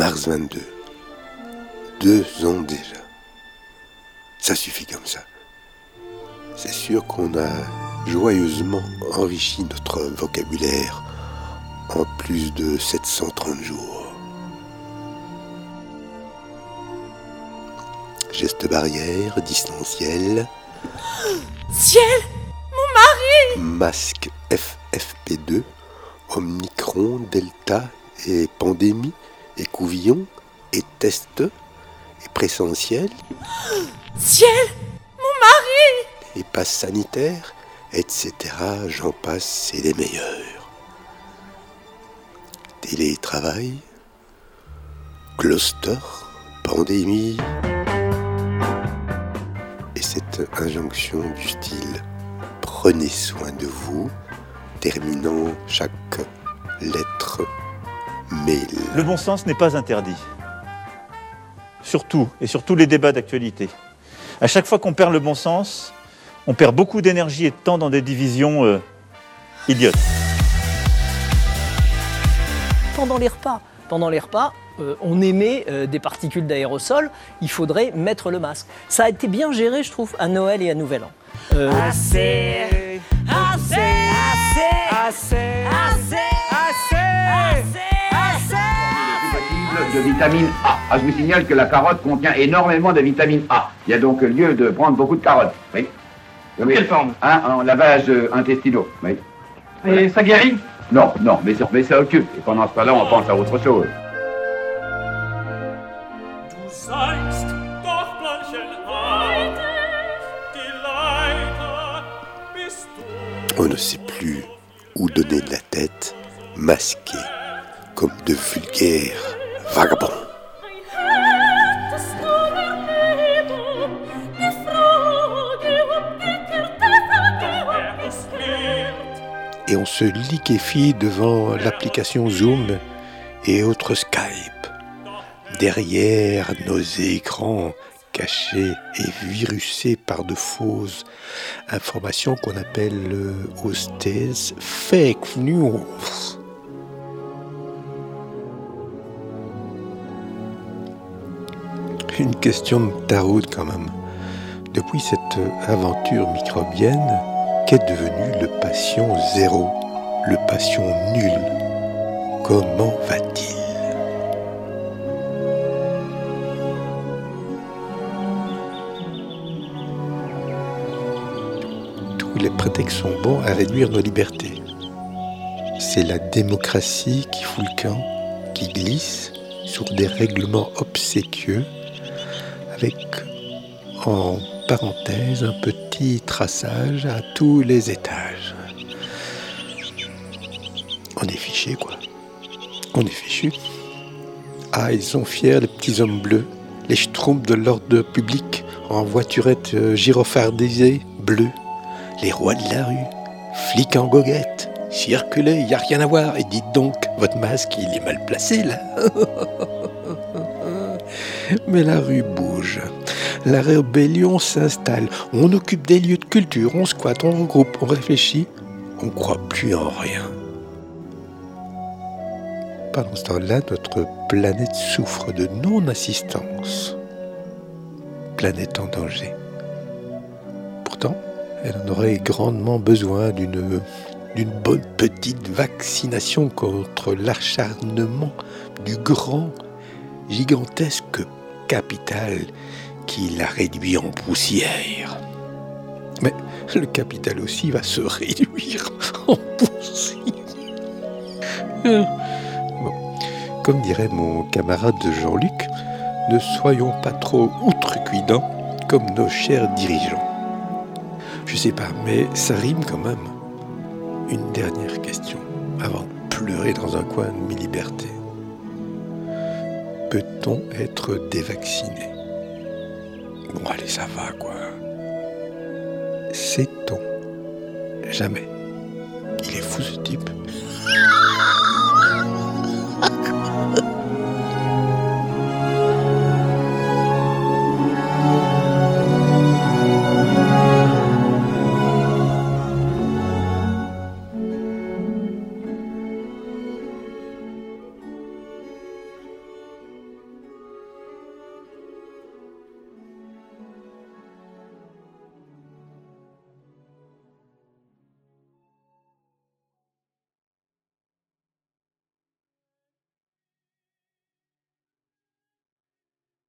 mars 22. Deux ans déjà. Ça suffit comme ça. C'est sûr qu'on a joyeusement enrichi notre vocabulaire en plus de 730 jours. Geste barrière, distanciel. Ciel Mon mari Masque FFP2, Omicron, Delta et pandémie couvillon et test et présentiel. Ciel Mon mari Et passe sanitaire, etc. J'en passe, c'est les meilleurs. Télétravail, cluster, pandémie. Et cette injonction du style prenez soin de vous, terminant chaque mail. Le bon sens n'est pas interdit. Surtout, et sur tous les débats d'actualité. À chaque fois qu'on perd le bon sens, on perd beaucoup d'énergie et de temps dans des divisions euh, idiotes. Pendant les repas, pendant les repas, euh, on émet euh, des particules d'aérosol, il faudrait mettre le masque. Ça a été bien géré, je trouve, à Noël et à Nouvel An. Euh, Assez Assez Assez Assez possible de vitamine A. Ah, je vous signale que la carotte contient énormément de vitamine A. Il y a donc lieu de prendre beaucoup de carottes. Oui. Oui. quelle forme Hein, En lavage euh, intestinaux. Oui. Et ça guérit Non, non, mais ça, mais ça occupe. Et pendant ce temps-là, on pense à autre chose. On ne sait plus où donner de la tête, masqué comme de vulgaires lehrt, Et on se liquéfie devant l'application Zoom et autres Skype. Derrière nos écrans cachés et virusés par de fausses informations qu'on appelle euh, hostess fake news. Une question de tarot quand même. Depuis cette aventure microbienne, qu'est devenu le patient zéro, le patient nul? Comment va-t-il? Tous les prétextes sont bons à réduire nos libertés. C'est la démocratie qui fout le camp, qui glisse sur des règlements obséquieux, avec en parenthèse un petit traçage à tous les étages. On est fiché, quoi. On est fichu. Ah, ils sont fiers, les petits hommes bleus, les schtroumpfs de l'ordre public en voiturette euh, bleue, les rois de la rue, flics en goguette. Circulez, y a rien à voir. Et dites donc, votre masque, il est mal placé, là. Mais la rue bouge. La rébellion s'installe. On occupe des lieux de culture, on squatte, on regroupe, on réfléchit. On croit plus en rien. Pendant ce temps-là, notre planète souffre de non-assistance. Planète en danger. Pourtant, elle en aurait grandement besoin d'une d'une bonne petite vaccination contre l'acharnement du grand, gigantesque capital qui la réduit en poussière. Mais le capital aussi va se réduire en poussière. Comme dirait mon camarade Jean-Luc, ne soyons pas trop outrecuidants comme nos chers dirigeants. Je sais pas, mais ça rime quand même. Une dernière question, avant de pleurer dans un coin de mes libertés. Peut-on être dévacciné? Bon, allez, ça va, quoi. Sait-on Jamais? Il est fou, ce type.